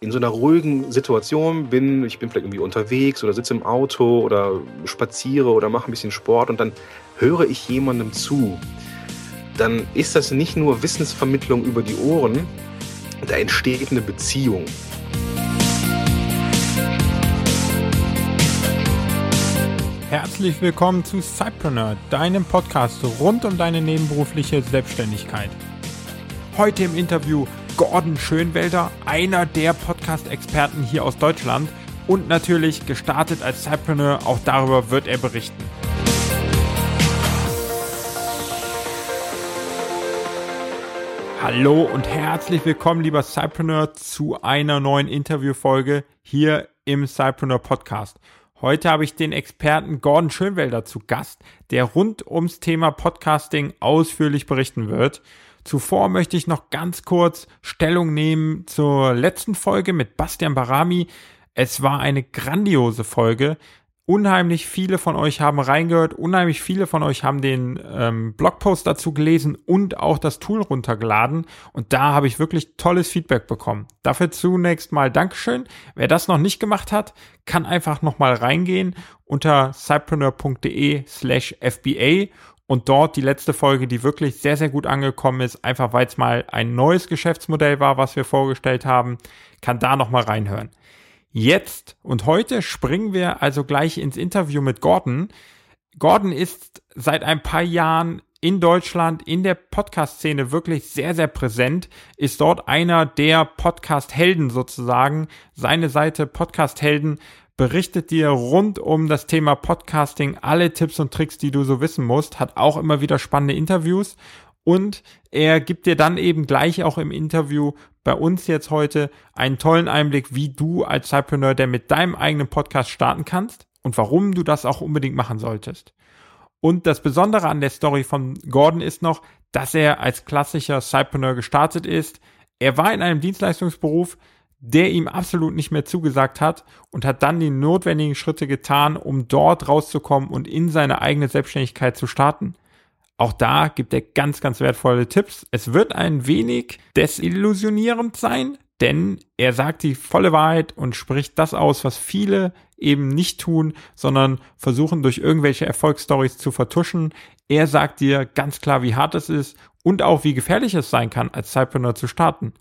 in so einer ruhigen Situation bin, ich bin vielleicht irgendwie unterwegs oder sitze im Auto oder spaziere oder mache ein bisschen Sport und dann höre ich jemandem zu, dann ist das nicht nur Wissensvermittlung über die Ohren, da entsteht eine Beziehung. Herzlich willkommen zu Cypreneur, deinem Podcast rund um deine nebenberufliche Selbstständigkeit. Heute im Interview Gordon Schönwelder, einer der Podcast-Experten hier aus Deutschland und natürlich gestartet als Cypreneur, auch darüber wird er berichten. Hallo und herzlich willkommen, lieber Cypreneur, zu einer neuen Interviewfolge hier im Cypreneur Podcast. Heute habe ich den Experten Gordon Schönwelder zu Gast, der rund ums Thema Podcasting ausführlich berichten wird. Zuvor möchte ich noch ganz kurz Stellung nehmen zur letzten Folge mit Bastian Barami. Es war eine grandiose Folge. Unheimlich viele von euch haben reingehört, unheimlich viele von euch haben den ähm, Blogpost dazu gelesen und auch das Tool runtergeladen. Und da habe ich wirklich tolles Feedback bekommen. Dafür zunächst mal Dankeschön. Wer das noch nicht gemacht hat, kann einfach nochmal reingehen unter cypreneur.de slash FBA und dort die letzte Folge, die wirklich sehr, sehr gut angekommen ist, einfach weil es mal ein neues Geschäftsmodell war, was wir vorgestellt haben, kann da nochmal reinhören. Jetzt und heute springen wir also gleich ins Interview mit Gordon. Gordon ist seit ein paar Jahren in Deutschland in der Podcast-Szene wirklich sehr, sehr präsent, ist dort einer der Podcast-Helden sozusagen. Seine Seite Podcast-Helden berichtet dir rund um das Thema Podcasting alle Tipps und Tricks, die du so wissen musst, hat auch immer wieder spannende Interviews und er gibt dir dann eben gleich auch im Interview bei uns jetzt heute einen tollen Einblick, wie du als Cypreneur, der mit deinem eigenen Podcast starten kannst und warum du das auch unbedingt machen solltest. Und das Besondere an der Story von Gordon ist noch, dass er als klassischer Cypreneur gestartet ist. Er war in einem Dienstleistungsberuf, der ihm absolut nicht mehr zugesagt hat und hat dann die notwendigen Schritte getan, um dort rauszukommen und in seine eigene Selbstständigkeit zu starten. Auch da gibt er ganz, ganz wertvolle Tipps. Es wird ein wenig desillusionierend sein, denn er sagt die volle Wahrheit und spricht das aus, was viele eben nicht tun, sondern versuchen durch irgendwelche Erfolgsstories zu vertuschen. Er sagt dir ganz klar, wie hart es ist und auch wie gefährlich es sein kann, als Cypreneur zu starten.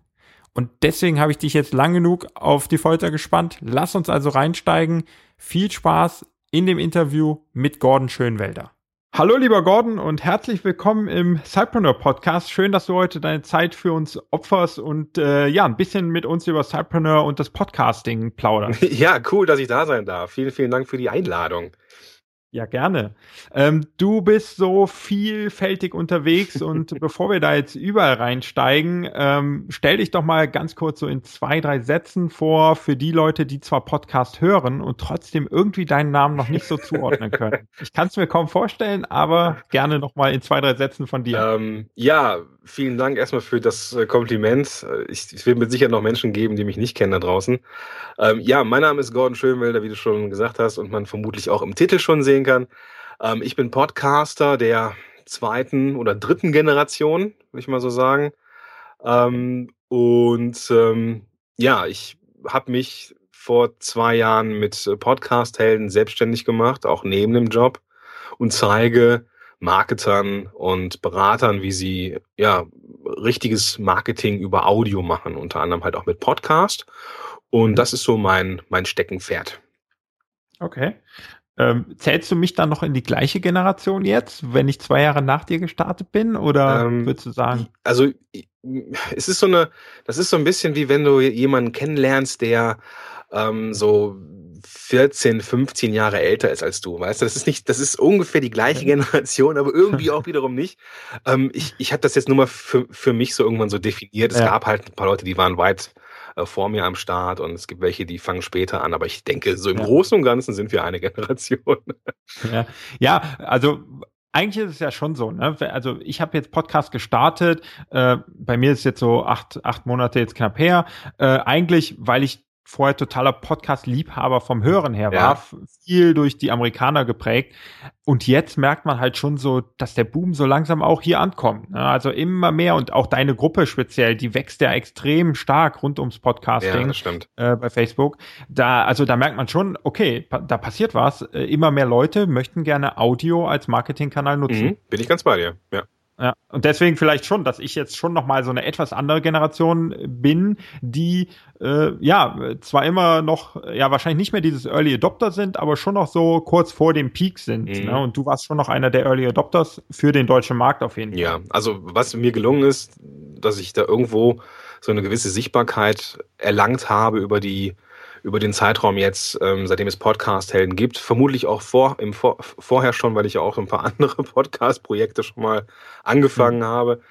Und deswegen habe ich dich jetzt lang genug auf die Folter gespannt. Lass uns also reinsteigen. Viel Spaß in dem Interview mit Gordon Schönwelder. Hallo lieber Gordon und herzlich willkommen im Cypreneur Podcast. Schön, dass du heute deine Zeit für uns opferst und äh, ja, ein bisschen mit uns über Cypreneur und das Podcasting plauderst. Ja, cool, dass ich da sein darf. Vielen, vielen Dank für die Einladung. Ja, gerne. Ähm, du bist so vielfältig unterwegs und bevor wir da jetzt überall reinsteigen, ähm, stell dich doch mal ganz kurz so in zwei, drei Sätzen vor für die Leute, die zwar Podcast hören und trotzdem irgendwie deinen Namen noch nicht so zuordnen können. Ich kann es mir kaum vorstellen, aber gerne noch mal in zwei, drei Sätzen von dir. Ähm, ja, vielen Dank erstmal für das äh, Kompliment. Ich, es wird mit Sicherheit noch Menschen geben, die mich nicht kennen da draußen. Ähm, ja, mein Name ist Gordon Schönwelder, wie du schon gesagt hast und man vermutlich auch im Titel schon sehen kann. Ähm, ich bin Podcaster der zweiten oder dritten Generation, würde ich mal so sagen. Ähm, und ähm, ja, ich habe mich vor zwei Jahren mit Podcast-Helden selbstständig gemacht, auch neben dem Job und zeige Marketern und Beratern, wie sie ja richtiges Marketing über Audio machen, unter anderem halt auch mit Podcast. Und das ist so mein, mein Steckenpferd. Okay. Ähm, zählst du mich dann noch in die gleiche Generation jetzt, wenn ich zwei Jahre nach dir gestartet bin? Oder ähm, würdest du sagen? Also es ist so eine, das ist so ein bisschen wie wenn du jemanden kennenlernst, der ähm, so 14, 15 Jahre älter ist als du, weißt du? Das ist nicht, das ist ungefähr die gleiche Generation, aber irgendwie auch wiederum nicht. Ähm, ich ich habe das jetzt nur mal für, für mich so irgendwann so definiert. Es ja. gab halt ein paar Leute, die waren weit äh, vor mir am Start und es gibt welche, die fangen später an, aber ich denke, so im ja. Großen und Ganzen sind wir eine Generation. Ja, ja also eigentlich ist es ja schon so, ne? Also ich habe jetzt Podcast gestartet, äh, bei mir ist jetzt so acht, acht Monate jetzt knapp her. Äh, eigentlich, weil ich vorher totaler Podcast-Liebhaber vom Hören her war, ja. viel durch die Amerikaner geprägt. Und jetzt merkt man halt schon so, dass der Boom so langsam auch hier ankommt. Ne? Also immer mehr und auch deine Gruppe speziell, die wächst ja extrem stark rund ums Podcasting ja, äh, bei Facebook. Da, also da merkt man schon, okay, da passiert was. Äh, immer mehr Leute möchten gerne Audio als Marketingkanal nutzen. Mhm, bin ich ganz bei dir, ja. Ja, und deswegen vielleicht schon, dass ich jetzt schon nochmal so eine etwas andere Generation bin, die äh, ja zwar immer noch, ja wahrscheinlich nicht mehr dieses Early Adopter sind, aber schon noch so kurz vor dem Peak sind. Mhm. Ne? Und du warst schon noch einer der Early Adopters für den deutschen Markt auf jeden Fall. Ja, also was mir gelungen ist, dass ich da irgendwo so eine gewisse Sichtbarkeit erlangt habe über die über den Zeitraum jetzt, ähm, seitdem es Podcast-Helden gibt. Vermutlich auch vor, im vor, vorher schon, weil ich ja auch ein paar andere Podcast-Projekte schon mal angefangen mhm. habe.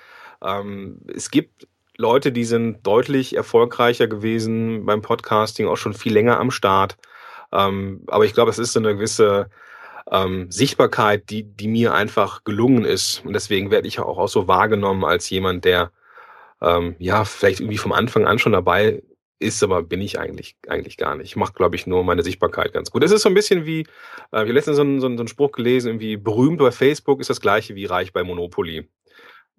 Ähm, es gibt Leute, die sind deutlich erfolgreicher gewesen beim Podcasting, auch schon viel länger am Start. Ähm, aber ich glaube, es ist so eine gewisse ähm, Sichtbarkeit, die, die mir einfach gelungen ist. Und deswegen werde ich ja auch, auch so wahrgenommen als jemand, der ähm, ja vielleicht irgendwie vom Anfang an schon dabei ist, aber bin ich eigentlich, eigentlich gar nicht. Ich mache, glaube ich, nur meine Sichtbarkeit ganz gut. Es ist so ein bisschen wie, äh, ich habe letztens so einen, so, einen, so einen Spruch gelesen, irgendwie berühmt bei Facebook ist das gleiche wie reich bei Monopoly.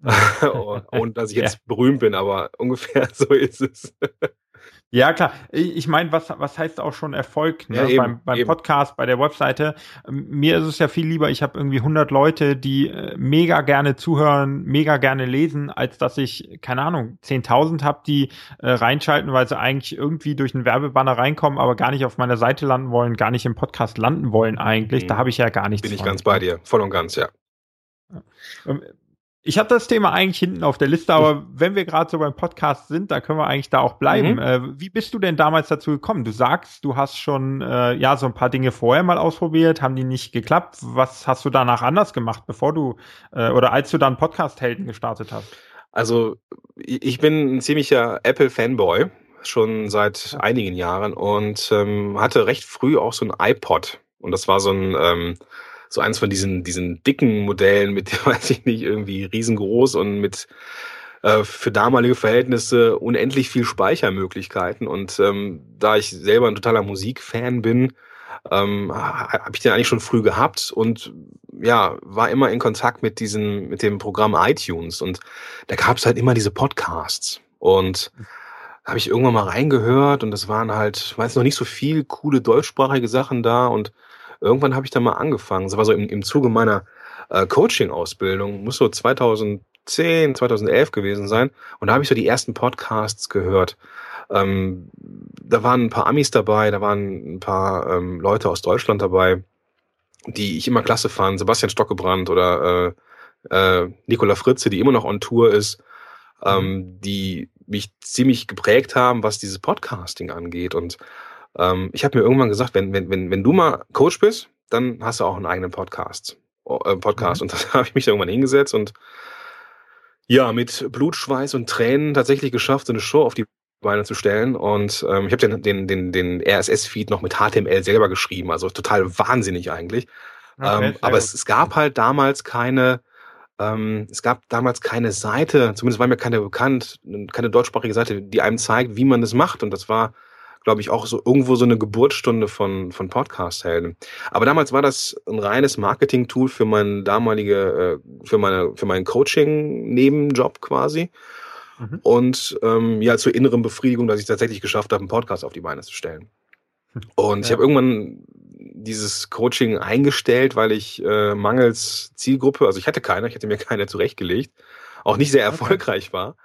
und dass ich jetzt ja. berühmt bin, aber ungefähr so ist es. Ja, klar. Ich meine, was, was heißt auch schon Erfolg ne? ja, eben, beim, beim Podcast, bei der Webseite? Mir ist es ja viel lieber, ich habe irgendwie 100 Leute, die äh, mega gerne zuhören, mega gerne lesen, als dass ich, keine Ahnung, 10.000 habe, die äh, reinschalten, weil sie eigentlich irgendwie durch einen Werbebanner reinkommen, aber gar nicht auf meiner Seite landen wollen, gar nicht im Podcast landen wollen eigentlich. Mhm. Da habe ich ja gar nichts Bin ich ganz bei dir, voll und ganz, ja. Ähm, ich habe das Thema eigentlich hinten auf der Liste, aber wenn wir gerade so beim Podcast sind, da können wir eigentlich da auch bleiben. Mhm. Äh, wie bist du denn damals dazu gekommen? Du sagst, du hast schon äh, ja so ein paar Dinge vorher mal ausprobiert, haben die nicht geklappt. Was hast du danach anders gemacht, bevor du äh, oder als du dann Podcast-Helden gestartet hast? Also ich bin ein ziemlicher Apple-Fanboy schon seit einigen Jahren und ähm, hatte recht früh auch so ein iPod und das war so ein ähm, so eins von diesen, diesen dicken Modellen mit, weiß ich nicht, irgendwie riesengroß und mit äh, für damalige Verhältnisse unendlich viel Speichermöglichkeiten. Und ähm, da ich selber ein totaler Musikfan bin, ähm, habe ich den eigentlich schon früh gehabt und ja, war immer in Kontakt mit diesem, mit dem Programm iTunes. Und da gab es halt immer diese Podcasts. Und habe ich irgendwann mal reingehört und das waren halt, weiß noch nicht so viel coole deutschsprachige Sachen da. Und irgendwann habe ich da mal angefangen. Das war so im, im Zuge meiner äh, Coaching-Ausbildung, muss so 2010, 2011 gewesen sein. Und da habe ich so die ersten Podcasts gehört. Ähm, da waren ein paar Amis dabei, da waren ein paar ähm, Leute aus Deutschland dabei, die ich immer klasse fand. Sebastian Stockebrand oder äh, äh, Nicola Fritze, die immer noch on Tour ist, ähm, die mich ziemlich geprägt haben, was dieses Podcasting angeht. Und ähm, ich habe mir irgendwann gesagt, wenn, wenn, wenn, wenn du mal Coach bist, dann hast du auch einen eigenen Podcast. Äh, Podcast. Mhm. Und da habe ich mich da irgendwann hingesetzt und ja, mit Blut, Schweiß und Tränen tatsächlich geschafft, so eine Show auf die Beine zu stellen. Und ähm, ich habe den, den, den, den RSS-Feed noch mit HTML selber geschrieben, also total wahnsinnig eigentlich. Okay, ähm, aber es, es gab halt damals keine, ähm, es gab damals keine Seite, zumindest war mir keine bekannt, keine deutschsprachige Seite, die einem zeigt, wie man das macht. Und das war glaube ich, auch so irgendwo so eine Geburtsstunde von, von Podcast-Helden. Aber damals war das ein reines Marketing-Tool für mein damalige, äh, für meine, für meinen Coaching-Nebenjob quasi. Mhm. Und ähm, ja, zur inneren Befriedigung, dass ich tatsächlich geschafft habe, einen Podcast auf die Beine zu stellen. Und ja. ich habe irgendwann dieses Coaching eingestellt, weil ich äh, mangels Zielgruppe, also ich hatte keine, ich hätte mir keine zurechtgelegt, auch nicht sehr erfolgreich okay. war.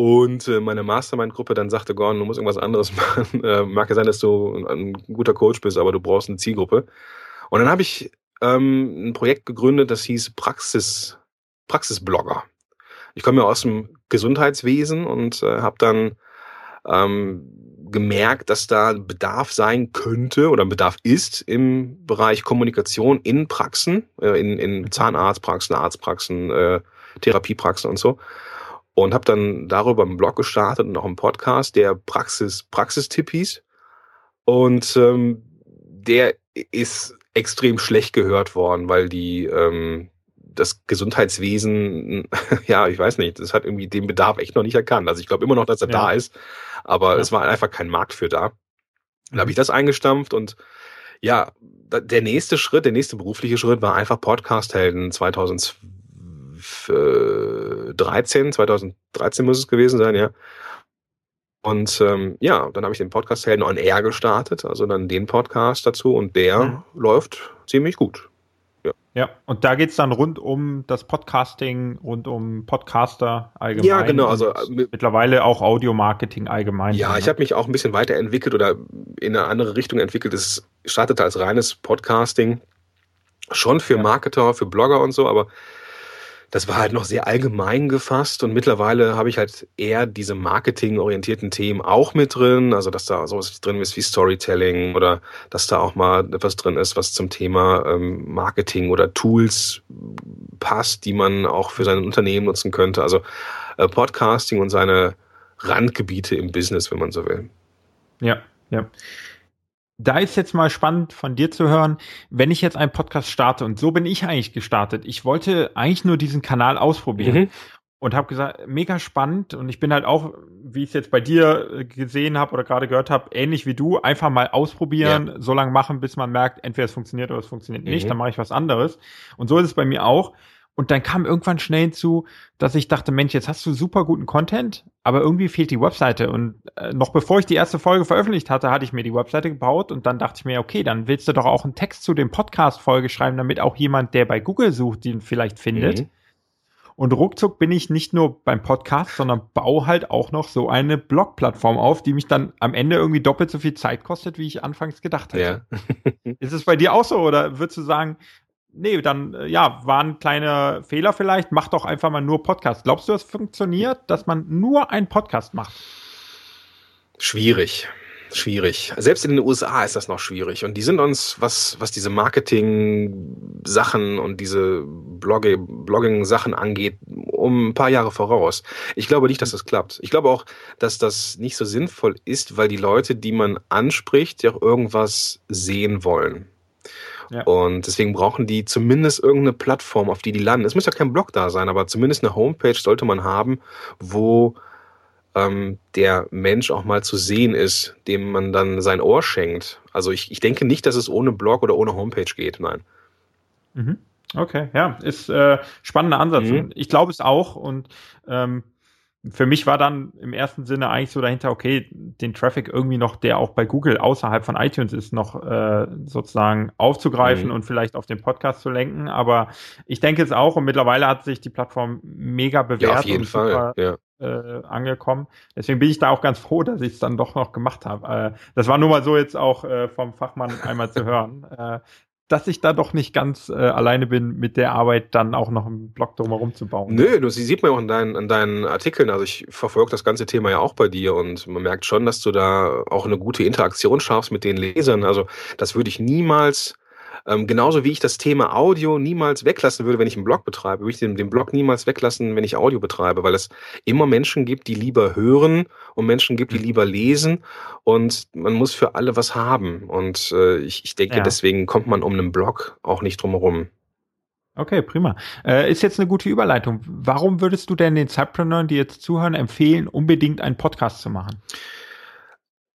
Und äh, meine Mastermind-Gruppe dann sagte, Gordon, du musst irgendwas anderes machen. Äh, mag ja sein, dass du ein, guter Coach bist, aber du brauchst eine Zielgruppe. Und dann habe ich ähm, ein Projekt gegründet, das hieß Praxis, Praxisblogger. Ich komme ja aus dem Gesundheitswesen und äh, habe dann ähm, gemerkt, dass da Bedarf sein könnte oder Bedarf ist im Bereich Kommunikation in Praxen, äh, in, in Zahnarztpraxen, Arztpraxen, äh, Therapiepraxen und so und habe dann darüber einen Blog gestartet und auch einen Podcast, der Praxis Praxistipp hieß. Und ähm, der ist extrem schlecht gehört worden, weil die ähm, das Gesundheitswesen, ja, ich weiß nicht, das hat irgendwie den Bedarf echt noch nicht erkannt. Also ich glaube immer noch, dass er ja. da ist, aber ja. es war einfach kein Markt für da. Dann habe ich das eingestampft und ja, der nächste Schritt, der nächste berufliche Schritt war einfach Podcast-Helden 2013, 2013 muss es gewesen sein, ja. Und ähm, ja, dann habe ich den Podcast Helden on Air gestartet, also dann den Podcast dazu und der mhm. läuft ziemlich gut. Ja, ja und da geht's dann rund um das Podcasting, rund um Podcaster allgemein. Ja, genau. Also äh, mittlerweile auch Audio-Marketing allgemein. Ja, ich habe mich auch ein bisschen weiterentwickelt oder in eine andere Richtung entwickelt. Es startete als reines Podcasting, schon für Marketer, für Blogger und so, aber das war halt noch sehr allgemein gefasst und mittlerweile habe ich halt eher diese marketingorientierten Themen auch mit drin, also dass da sowas drin ist wie Storytelling oder dass da auch mal etwas drin ist, was zum Thema ähm, Marketing oder Tools passt, die man auch für sein Unternehmen nutzen könnte. Also äh, Podcasting und seine Randgebiete im Business, wenn man so will. Ja, ja da ist jetzt mal spannend von dir zu hören, wenn ich jetzt einen Podcast starte und so bin ich eigentlich gestartet. Ich wollte eigentlich nur diesen Kanal ausprobieren mhm. und habe gesagt, mega spannend und ich bin halt auch, wie ich es jetzt bei dir äh, gesehen habe oder gerade gehört habe, ähnlich wie du, einfach mal ausprobieren, ja. so lange machen, bis man merkt, entweder es funktioniert oder es funktioniert nicht, mhm. dann mache ich was anderes. Und so ist es bei mir auch. Und dann kam irgendwann schnell hinzu, dass ich dachte, Mensch, jetzt hast du super guten Content, aber irgendwie fehlt die Webseite. Und äh, noch bevor ich die erste Folge veröffentlicht hatte, hatte ich mir die Webseite gebaut und dann dachte ich mir, okay, dann willst du doch auch einen Text zu dem Podcast-Folge schreiben, damit auch jemand, der bei Google sucht, den vielleicht findet. Mhm. Und ruckzuck bin ich nicht nur beim Podcast, sondern baue halt auch noch so eine Blog-Plattform auf, die mich dann am Ende irgendwie doppelt so viel Zeit kostet, wie ich anfangs gedacht hätte. Ja. Ist es bei dir auch so oder würdest du sagen, nee, dann, äh, ja, waren kleine Fehler vielleicht. Mach doch einfach mal nur Podcast. Glaubst du, es funktioniert, dass man nur einen Podcast macht? Schwierig. Schwierig. Selbst in den USA ist das noch schwierig. Und die sind uns, was, was diese Marketing-Sachen und diese Blogging-Sachen angeht, um ein paar Jahre voraus. Ich glaube nicht, dass das klappt. Ich glaube auch, dass das nicht so sinnvoll ist, weil die Leute, die man anspricht, ja auch irgendwas sehen wollen. Ja. Und deswegen brauchen die zumindest irgendeine Plattform, auf die die landen. Es muss ja kein Blog da sein, aber zumindest eine Homepage sollte man haben, wo ähm, der Mensch auch mal zu sehen ist, dem man dann sein Ohr schenkt. Also ich, ich denke nicht, dass es ohne Blog oder ohne Homepage geht, nein. Mhm. Okay, ja, ist äh, spannender Ansatz. Mhm. Ich glaube es auch und ähm, für mich war dann im ersten Sinne eigentlich so dahinter, okay, den Traffic irgendwie noch, der auch bei Google außerhalb von iTunes ist, noch äh, sozusagen aufzugreifen mhm. und vielleicht auf den Podcast zu lenken. Aber ich denke es auch und mittlerweile hat sich die Plattform mega bewährt ja, auf jeden und Fall. Super, ja. äh, angekommen. Deswegen bin ich da auch ganz froh, dass ich es dann doch noch gemacht habe. Äh, das war nur mal so jetzt auch äh, vom Fachmann einmal zu hören. Dass ich da doch nicht ganz äh, alleine bin mit der Arbeit, dann auch noch einen Blog drumherum zu bauen. Nö, das sieht man auch in deinen, in deinen Artikeln. Also ich verfolge das ganze Thema ja auch bei dir und man merkt schon, dass du da auch eine gute Interaktion schaffst mit den Lesern. Also das würde ich niemals ähm, genauso wie ich das Thema Audio niemals weglassen würde, wenn ich einen Blog betreibe, würde ich den, den Blog niemals weglassen, wenn ich Audio betreibe, weil es immer Menschen gibt, die lieber hören und Menschen gibt, die mhm. lieber lesen und man muss für alle was haben. Und äh, ich, ich denke, ja. deswegen kommt man um einen Blog auch nicht drum herum. Okay, prima. Äh, ist jetzt eine gute Überleitung. Warum würdest du denn den Zeitpreneuren, die jetzt zuhören, empfehlen, unbedingt einen Podcast zu machen?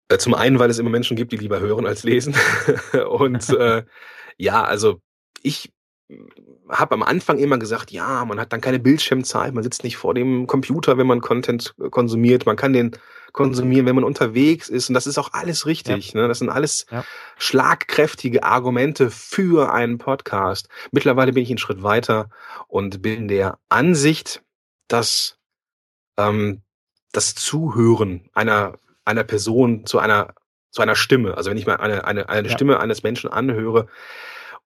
Äh, zum einen, weil es immer Menschen gibt, die lieber hören als lesen. und äh, ja, also ich habe am Anfang immer gesagt, ja, man hat dann keine Bildschirmzeit, man sitzt nicht vor dem Computer, wenn man Content konsumiert, man kann den konsumieren, wenn man unterwegs ist und das ist auch alles richtig. Ja. Ne? Das sind alles ja. schlagkräftige Argumente für einen Podcast. Mittlerweile bin ich einen Schritt weiter und bin der Ansicht, dass ähm, das Zuhören einer einer Person zu einer zu einer Stimme, also wenn ich mal eine eine eine ja. Stimme eines Menschen anhöre,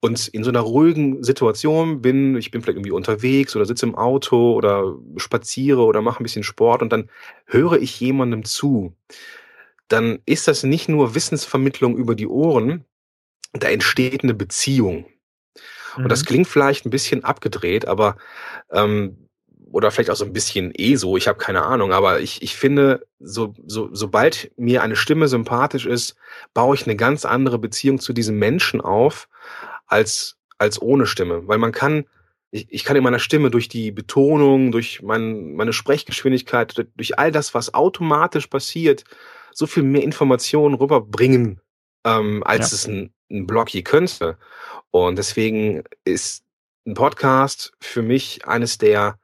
und in so einer ruhigen Situation bin, ich bin vielleicht irgendwie unterwegs oder sitze im Auto oder spaziere oder mache ein bisschen Sport und dann höre ich jemandem zu, dann ist das nicht nur Wissensvermittlung über die Ohren, da entsteht eine Beziehung. Und das mhm. klingt vielleicht ein bisschen abgedreht, aber ähm, oder vielleicht auch so ein bisschen eh so, ich habe keine Ahnung, aber ich, ich finde, so, so, sobald mir eine Stimme sympathisch ist, baue ich eine ganz andere Beziehung zu diesem Menschen auf, als, als ohne Stimme. Weil man kann, ich, ich kann in meiner Stimme durch die Betonung, durch mein, meine Sprechgeschwindigkeit, durch all das, was automatisch passiert, so viel mehr Informationen rüberbringen, ähm, als ja. es ein, ein Blog je könnte. Und deswegen ist ein Podcast für mich eines der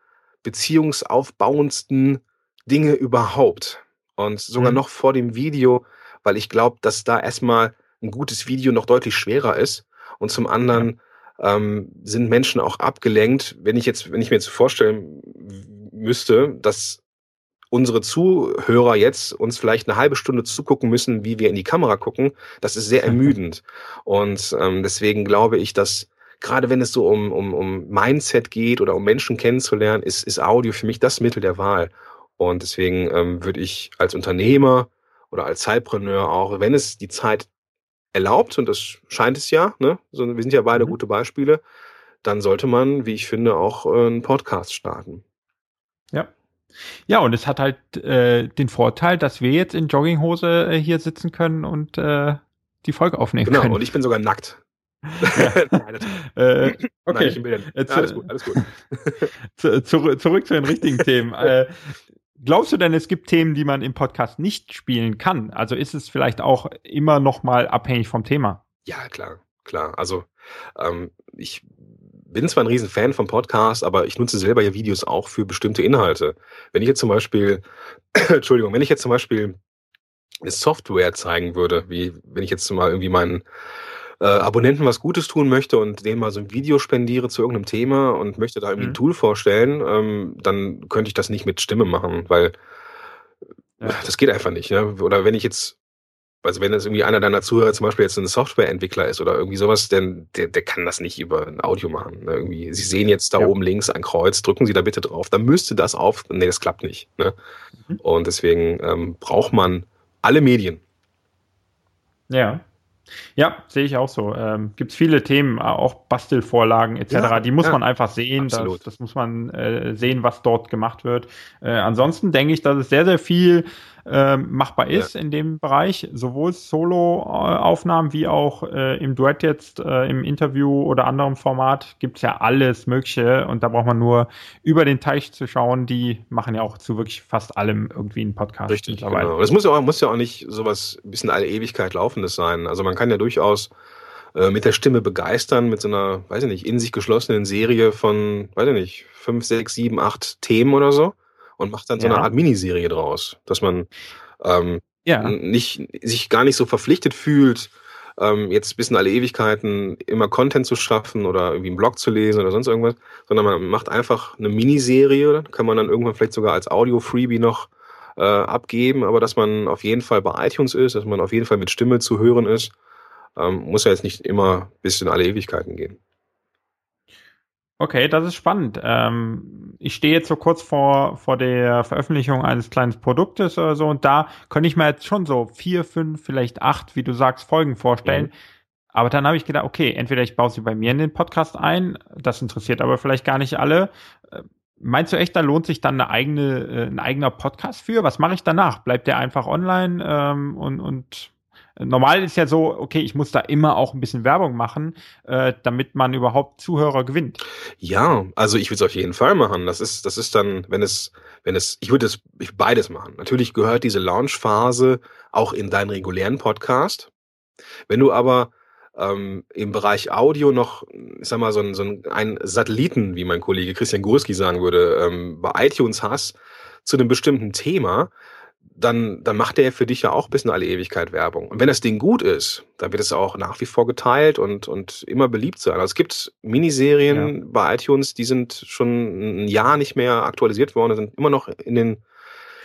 beziehungsaufbauendsten Dinge überhaupt. Und sogar mhm. noch vor dem Video, weil ich glaube, dass da erstmal ein gutes Video noch deutlich schwerer ist. Und zum anderen ähm, sind Menschen auch abgelenkt, wenn ich jetzt, wenn ich mir jetzt vorstellen müsste, dass unsere Zuhörer jetzt uns vielleicht eine halbe Stunde zugucken müssen, wie wir in die Kamera gucken, das ist sehr ermüdend. Und ähm, deswegen glaube ich, dass gerade wenn es so um, um, um Mindset geht oder um Menschen kennenzulernen, ist, ist Audio für mich das Mittel der Wahl. Und deswegen ähm, würde ich als Unternehmer oder als Zeitpreneur auch, wenn es die Zeit erlaubt, und das scheint es ja, ne? So, wir sind ja beide mhm. gute Beispiele, dann sollte man, wie ich finde, auch äh, einen Podcast starten. Ja. Ja, und es hat halt äh, den Vorteil, dass wir jetzt in Jogginghose äh, hier sitzen können und äh, die Folge aufnehmen genau, können. Genau, und ich bin sogar nackt. Nein, äh, okay. Nein, äh, ja, alles gut, alles gut. zu, zurück zu den richtigen Themen. Äh, glaubst du denn, es gibt Themen, die man im Podcast nicht spielen kann? Also ist es vielleicht auch immer noch mal abhängig vom Thema? Ja, klar, klar. Also ähm, ich bin zwar ein Riesenfan vom Podcast, aber ich nutze selber ja Videos auch für bestimmte Inhalte. Wenn ich jetzt zum Beispiel, Entschuldigung, wenn ich jetzt zum Beispiel eine Software zeigen würde, wie wenn ich jetzt mal irgendwie meinen äh, Abonnenten was Gutes tun möchte und denen mal so ein Video spendiere zu irgendeinem Thema und möchte da irgendwie mhm. ein Tool vorstellen, ähm, dann könnte ich das nicht mit Stimme machen, weil ja. das geht einfach nicht. Ne? Oder wenn ich jetzt also wenn das irgendwie einer deiner Zuhörer zum Beispiel jetzt ein Softwareentwickler ist oder irgendwie sowas, dann der, der kann das nicht über ein Audio machen. Ne? Irgendwie, Sie sehen jetzt da ja. oben links ein Kreuz, drücken Sie da bitte drauf. Da müsste das auf. Nee, das klappt nicht. Ne? Mhm. Und deswegen ähm, braucht man alle Medien. Ja. Ja, sehe ich auch so. Ähm, Gibt es viele Themen, auch Bastelvorlagen etc. Ja, die muss ja, man einfach sehen. Das, das, muss man äh, sehen, was dort gemacht wird. Äh, ansonsten denke ich, dass es sehr, sehr viel äh, machbar ist ja. in dem Bereich, sowohl Solo-Aufnahmen wie auch äh, im Duett jetzt, äh, im Interview oder anderem Format gibt es ja alles Mögliche und da braucht man nur über den Teich zu schauen. Die machen ja auch zu wirklich fast allem irgendwie einen Podcast. Richtig, genau. Das muss ja, auch, muss ja auch nicht sowas ein bisschen alle Ewigkeit laufendes sein. Also man kann ja durchaus äh, mit der Stimme begeistern, mit so einer, weiß ich nicht, in sich geschlossenen Serie von, weiß ich nicht, fünf, sechs, sieben, acht Themen oder so und macht dann so ja. eine Art Miniserie draus, dass man ähm, ja. nicht, sich gar nicht so verpflichtet fühlt, ähm, jetzt bis in alle Ewigkeiten immer Content zu schaffen oder irgendwie einen Blog zu lesen oder sonst irgendwas, sondern man macht einfach eine Miniserie, kann man dann irgendwann vielleicht sogar als Audio-Freebie noch äh, abgeben, aber dass man auf jeden Fall bei iTunes ist, dass man auf jeden Fall mit Stimme zu hören ist, ähm, muss ja jetzt nicht immer bis in alle Ewigkeiten gehen. Okay, das ist spannend. Ähm, ich stehe jetzt so kurz vor, vor der Veröffentlichung eines kleinen Produktes oder so und da könnte ich mir jetzt schon so vier, fünf, vielleicht acht, wie du sagst, Folgen vorstellen. Mhm. Aber dann habe ich gedacht, okay, entweder ich baue sie bei mir in den Podcast ein, das interessiert aber vielleicht gar nicht alle. Äh, meinst du echt, da lohnt sich dann eine eigene, äh, ein eigener Podcast für? Was mache ich danach? Bleibt der einfach online ähm, und, und Normal ist ja so, okay, ich muss da immer auch ein bisschen Werbung machen, äh, damit man überhaupt Zuhörer gewinnt. Ja, also ich würde es auf jeden Fall machen. Das ist, das ist dann, wenn es, wenn es, ich würde es ich beides machen. Natürlich gehört diese Launchphase auch in deinen regulären Podcast. Wenn du aber ähm, im Bereich Audio noch, ich sag mal, so ein, so ein, Satelliten, wie mein Kollege Christian Gurski sagen würde, ähm, bei iTunes hast zu einem bestimmten Thema, dann, dann macht er für dich ja auch bis in alle Ewigkeit Werbung. Und wenn das Ding gut ist, dann wird es auch nach wie vor geteilt und, und immer beliebt sein. Also es gibt Miniserien ja. bei iTunes, die sind schon ein Jahr nicht mehr aktualisiert worden, sind immer noch in den,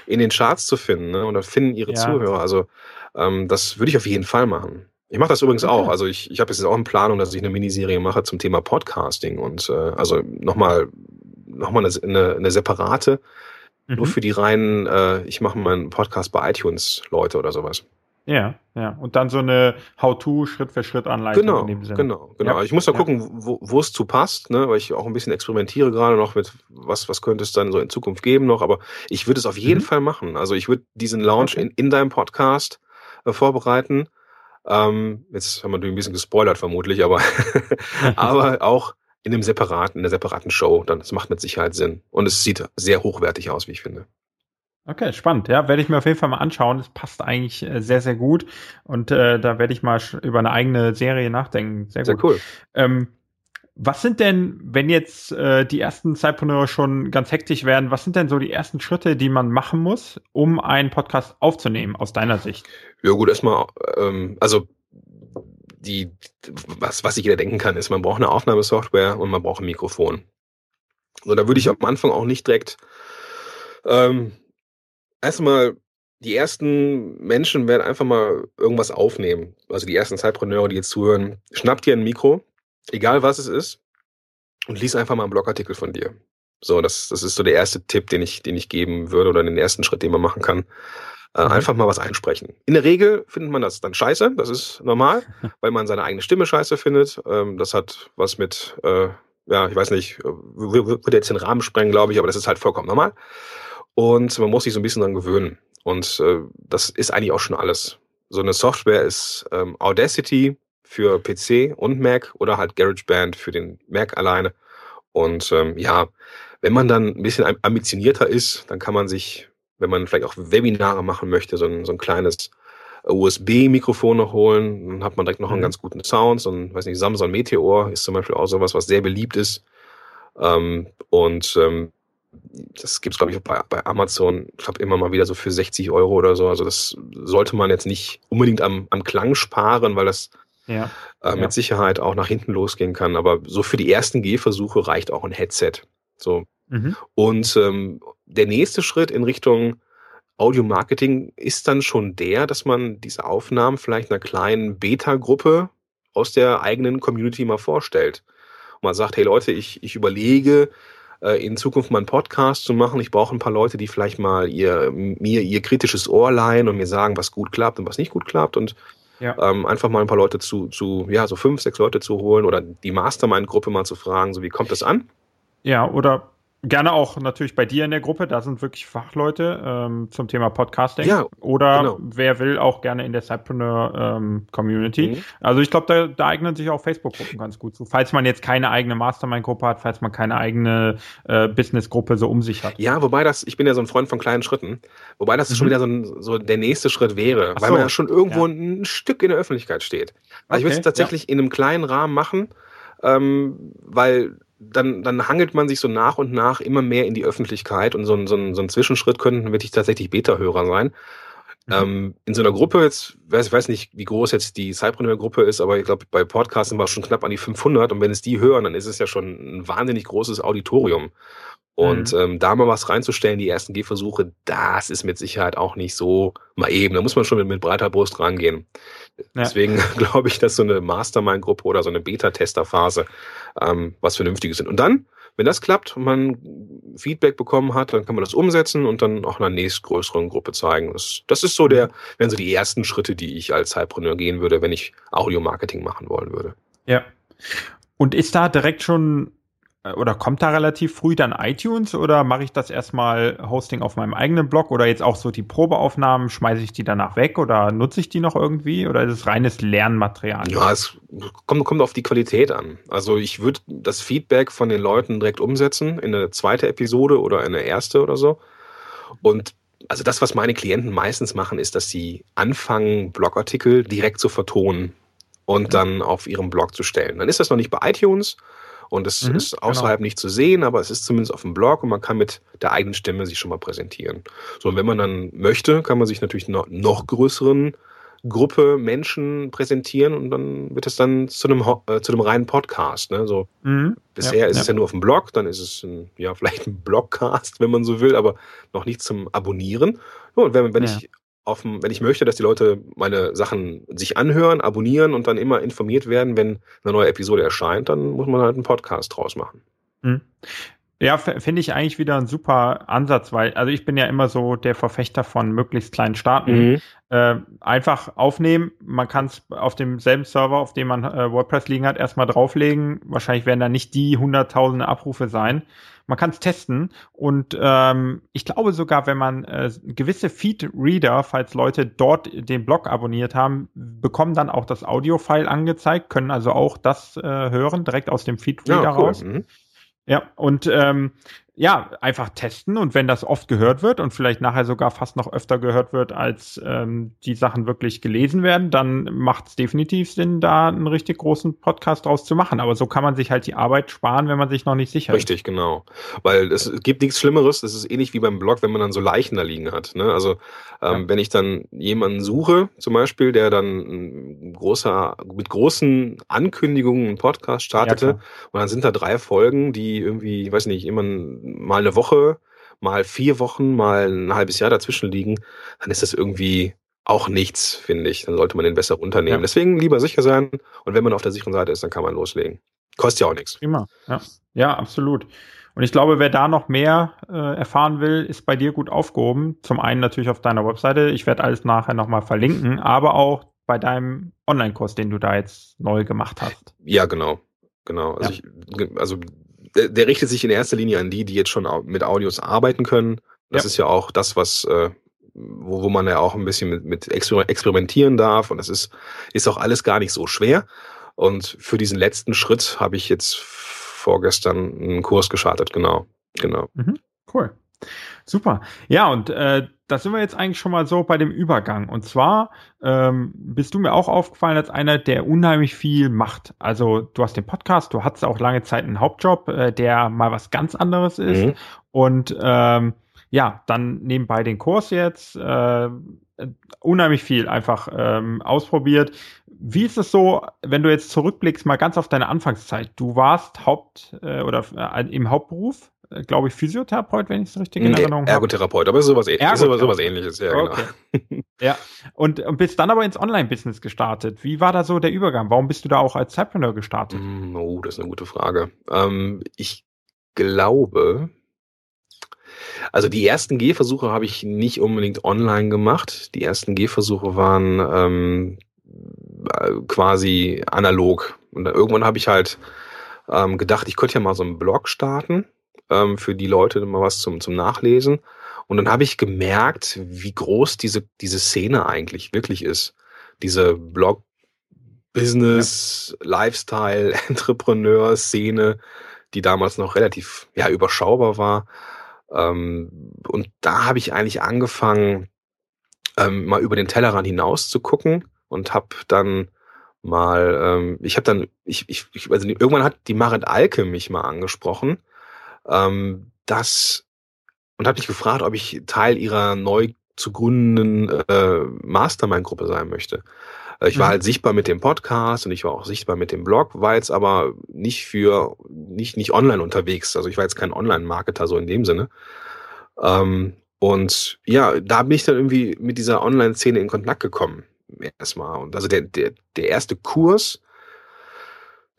in den Charts zu finden ne? oder finden ihre ja. Zuhörer. Also ähm, das würde ich auf jeden Fall machen. Ich mache das übrigens okay. auch. Also ich, ich habe jetzt auch in Planung, dass ich eine Miniserie mache zum Thema Podcasting und äh, also nochmal noch mal eine, eine separate Mhm. Nur für die reinen, äh, ich mache meinen Podcast bei iTunes Leute oder sowas. Ja, ja. Und dann so eine How-to Schritt für Schritt Anleitung genau, in dem Sinne. Genau, genau. Ja. Ich muss da gucken, wo, wo es zu passt, ne, weil ich auch ein bisschen experimentiere gerade noch mit was, was könnte es dann so in Zukunft geben noch, aber ich würde es auf jeden mhm. Fall machen. Also ich würde diesen Launch okay. in, in deinem Podcast äh, vorbereiten. Ähm, jetzt haben wir ein bisschen gespoilert vermutlich, aber, aber auch in einem separaten, in einer separaten Show, dann das macht mit Sicherheit Sinn. Und es sieht sehr hochwertig aus, wie ich finde. Okay, spannend. Ja, werde ich mir auf jeden Fall mal anschauen. Das passt eigentlich äh, sehr, sehr gut. Und äh, da werde ich mal über eine eigene Serie nachdenken. Sehr, gut. Sehr cool. Ähm, was sind denn, wenn jetzt äh, die ersten Zeitpreneure schon ganz hektisch werden, was sind denn so die ersten Schritte, die man machen muss, um einen Podcast aufzunehmen, aus deiner Sicht? Ja gut, erstmal, ähm, also die, was, was ich jeder denken kann, ist, man braucht eine Aufnahmesoftware und man braucht ein Mikrofon. So, da würde ich am Anfang auch nicht direkt ähm, erstmal die ersten Menschen werden einfach mal irgendwas aufnehmen. Also die ersten Zeitpreneure, die jetzt zuhören, schnapp dir ein Mikro, egal was es ist, und lies einfach mal einen Blogartikel von dir. So, das, das ist so der erste Tipp, den ich, den ich geben würde oder den ersten Schritt, den man machen kann. Äh, mhm. Einfach mal was einsprechen. In der Regel findet man das dann scheiße, das ist normal, weil man seine eigene Stimme scheiße findet. Ähm, das hat was mit, äh, ja, ich weiß nicht, würde jetzt den Rahmen sprengen, glaube ich, aber das ist halt vollkommen normal. Und man muss sich so ein bisschen dran gewöhnen. Und äh, das ist eigentlich auch schon alles. So eine Software ist ähm, Audacity für PC und Mac oder halt GarageBand für den Mac alleine. Und ähm, ja, wenn man dann ein bisschen ambitionierter ist, dann kann man sich, wenn man vielleicht auch Webinare machen möchte, so ein, so ein kleines USB-Mikrofon noch holen. Dann hat man direkt noch einen mhm. ganz guten Sound. So ein, weiß nicht, Samsung Meteor ist zum Beispiel auch sowas, was sehr beliebt ist. Ähm, und ähm, das gibt's glaube ich, bei, bei Amazon, ich glaube, immer mal wieder so für 60 Euro oder so. Also das sollte man jetzt nicht unbedingt am, am Klang sparen, weil das ja, äh, mit ja. Sicherheit auch nach hinten losgehen kann. Aber so für die ersten Gehversuche reicht auch ein Headset. So. Mhm. Und ähm, der nächste Schritt in Richtung Audio-Marketing ist dann schon der, dass man diese Aufnahmen vielleicht einer kleinen Beta-Gruppe aus der eigenen Community mal vorstellt. Und man sagt, hey Leute, ich, ich überlege, äh, in Zukunft mal einen Podcast zu machen. Ich brauche ein paar Leute, die vielleicht mal ihr, mir ihr kritisches Ohr leihen und mir sagen, was gut klappt und was nicht gut klappt. Und ja. ähm, einfach mal ein paar Leute zu, zu, ja, so fünf, sechs Leute zu holen oder die Mastermind-Gruppe mal zu fragen, so wie kommt das an? Ja, oder Gerne auch natürlich bei dir in der Gruppe, da sind wirklich Fachleute ähm, zum Thema Podcasting. Ja, Oder genau. wer will auch gerne in der Cypreneur ähm, Community. Mhm. Also ich glaube, da, da eignen sich auch Facebook-Gruppen ganz gut zu. Falls man jetzt keine eigene Mastermind-Gruppe hat, falls man keine eigene äh, Business-Gruppe so um sich hat. Ja, wobei das, ich bin ja so ein Freund von kleinen Schritten, wobei das mhm. schon wieder so, ein, so der nächste Schritt wäre, Ach weil so. man ja schon irgendwo ja. ein Stück in der Öffentlichkeit steht. Also okay. ich würde es tatsächlich ja. in einem kleinen Rahmen machen, ähm, weil dann, dann hangelt man sich so nach und nach immer mehr in die Öffentlichkeit und so ein, so ein, so ein Zwischenschritt könnten wirklich tatsächlich Beta-Hörer sein. Mhm. Ähm, in so einer Gruppe jetzt, weiß, ich weiß nicht, wie groß jetzt die Cypreneur-Gruppe ist, aber ich glaube, bei Podcasten war es schon knapp an die 500 und wenn es die hören, dann ist es ja schon ein wahnsinnig großes Auditorium. Und mhm. ähm, da mal was reinzustellen, die ersten Gehversuche, das ist mit Sicherheit auch nicht so mal eben. Da muss man schon mit, mit breiter Brust rangehen. Ja. Deswegen glaube ich, dass so eine Mastermind-Gruppe oder so eine Beta-Tester-Phase ähm, was Vernünftiges sind. Und dann, wenn das klappt und man Feedback bekommen hat, dann kann man das umsetzen und dann auch einer nächstgrößeren Gruppe zeigen. Das, das ist so der, wären so die ersten Schritte, die ich als Zeitpreneur gehen würde, wenn ich Audio-Marketing machen wollen würde. Ja. Und ist da direkt schon oder kommt da relativ früh dann iTunes oder mache ich das erstmal Hosting auf meinem eigenen Blog oder jetzt auch so die Probeaufnahmen, schmeiße ich die danach weg oder nutze ich die noch irgendwie oder ist es reines Lernmaterial? Ja, es kommt, kommt auf die Qualität an. Also ich würde das Feedback von den Leuten direkt umsetzen in eine zweite Episode oder in eine erste oder so. Und also das, was meine Klienten meistens machen, ist, dass sie anfangen, Blogartikel direkt zu vertonen und dann auf ihrem Blog zu stellen. Dann ist das noch nicht bei iTunes, und es mhm, ist genau. außerhalb genau. nicht zu sehen, aber es ist zumindest auf dem Blog und man kann mit der eigenen Stimme sich schon mal präsentieren. So, und wenn man dann möchte, kann man sich natürlich noch, noch größeren Gruppe Menschen präsentieren und dann wird es dann zu einem, äh, zu einem reinen Podcast. Ne? So, mhm, bisher ja, ist ja. es ja nur auf dem Blog, dann ist es ein, ja vielleicht ein Blogcast, wenn man so will, aber noch nicht zum Abonnieren. Und wenn, wenn ich dem, wenn ich möchte, dass die Leute meine Sachen sich anhören, abonnieren und dann immer informiert werden, wenn eine neue Episode erscheint, dann muss man halt einen Podcast draus machen. Mhm. Ja, finde ich eigentlich wieder ein super Ansatz, weil, also ich bin ja immer so der Verfechter von möglichst kleinen Starten. Mhm. Äh, einfach aufnehmen, man kann es auf demselben Server, auf dem man äh, WordPress liegen hat, erstmal drauflegen. Wahrscheinlich werden da nicht die hunderttausende Abrufe sein. Man kann es testen und ähm, ich glaube sogar, wenn man äh, gewisse Feed-Reader, falls Leute dort den Blog abonniert haben, bekommen dann auch das Audio-File angezeigt, können also auch das äh, hören, direkt aus dem Feed-Reader ja, cool. raus. Mhm. Ja, und ähm, ja, einfach testen und wenn das oft gehört wird und vielleicht nachher sogar fast noch öfter gehört wird, als ähm, die Sachen wirklich gelesen werden, dann macht es definitiv Sinn, da einen richtig großen Podcast draus zu machen. Aber so kann man sich halt die Arbeit sparen, wenn man sich noch nicht sicher Richtig, ist. genau. Weil es gibt nichts Schlimmeres, das ist ähnlich wie beim Blog, wenn man dann so Leichen da liegen hat. Ne? Also ähm, ja. wenn ich dann jemanden suche, zum Beispiel, der dann großer, mit großen Ankündigungen einen Podcast startete ja, und dann sind da drei Folgen, die irgendwie, ich weiß nicht, immer mal eine Woche, mal vier Wochen, mal ein halbes Jahr dazwischen liegen, dann ist das irgendwie auch nichts, finde ich. Dann sollte man den besser runternehmen. Ja. Deswegen lieber sicher sein und wenn man auf der sicheren Seite ist, dann kann man loslegen. Kostet ja auch nichts. Prima, ja. Ja, absolut. Und ich glaube, wer da noch mehr äh, erfahren will, ist bei dir gut aufgehoben. Zum einen natürlich auf deiner Webseite. Ich werde alles nachher nochmal verlinken, aber auch bei deinem Online-Kurs, den du da jetzt neu gemacht hast. Ja, genau. Genau. Also, ja. ich, also der, der, richtet sich in erster Linie an die, die jetzt schon mit Audios arbeiten können. Das ja. ist ja auch das, was äh, wo, wo man ja auch ein bisschen mit, mit experimentieren darf. Und das ist, ist auch alles gar nicht so schwer. Und für diesen letzten Schritt habe ich jetzt vorgestern einen Kurs gestartet, genau. Genau. Mhm, cool. Super. Ja, und äh, da sind wir jetzt eigentlich schon mal so bei dem Übergang. Und zwar ähm, bist du mir auch aufgefallen als einer, der unheimlich viel macht. Also du hast den Podcast, du hattest auch lange Zeit einen Hauptjob, äh, der mal was ganz anderes ist. Mhm. Und ähm, ja, dann nebenbei den Kurs jetzt. Äh, unheimlich viel einfach ähm, ausprobiert. Wie ist es so, wenn du jetzt zurückblickst, mal ganz auf deine Anfangszeit? Du warst Haupt äh, oder äh, im Hauptberuf glaube ich, Physiotherapeut, wenn ich es richtig in nee, Erinnerung habe. Ergotherapeut, aber sowas, ähnliches, Ergotherapeut. sowas ähnliches, ja, genau. Okay. ja, und, und bist dann aber ins Online-Business gestartet. Wie war da so der Übergang? Warum bist du da auch als Zeitpreneur gestartet? Mm, oh, das ist eine gute Frage. Ähm, ich glaube, also die ersten Gehversuche habe ich nicht unbedingt online gemacht. Die ersten Gehversuche waren ähm, äh, quasi analog. Und irgendwann habe ich halt ähm, gedacht, ich könnte ja mal so einen Blog starten ähm, für die Leute mal was zum, zum Nachlesen. Und dann habe ich gemerkt, wie groß diese, diese Szene eigentlich wirklich ist. Diese Blog Business, ja. Lifestyle, Entrepreneur-Szene, die damals noch relativ ja, überschaubar war. Ähm, und da habe ich eigentlich angefangen, ähm, mal über den Tellerrand hinaus zu gucken und habe dann mal, ähm, ich habe dann, ich, ich, ich, also irgendwann hat die Marit Alke mich mal angesprochen ähm, das und habe mich gefragt, ob ich Teil ihrer neu zu gründenden äh, Mastermind-Gruppe sein möchte. Äh, ich war mhm. halt sichtbar mit dem Podcast und ich war auch sichtbar mit dem Blog, war jetzt aber nicht für, nicht, nicht online unterwegs. Also ich war jetzt kein Online-Marketer so in dem Sinne. Ähm, und ja, da bin ich dann irgendwie mit dieser Online-Szene in Kontakt gekommen. Erstmal. Und also der, der, der erste Kurs,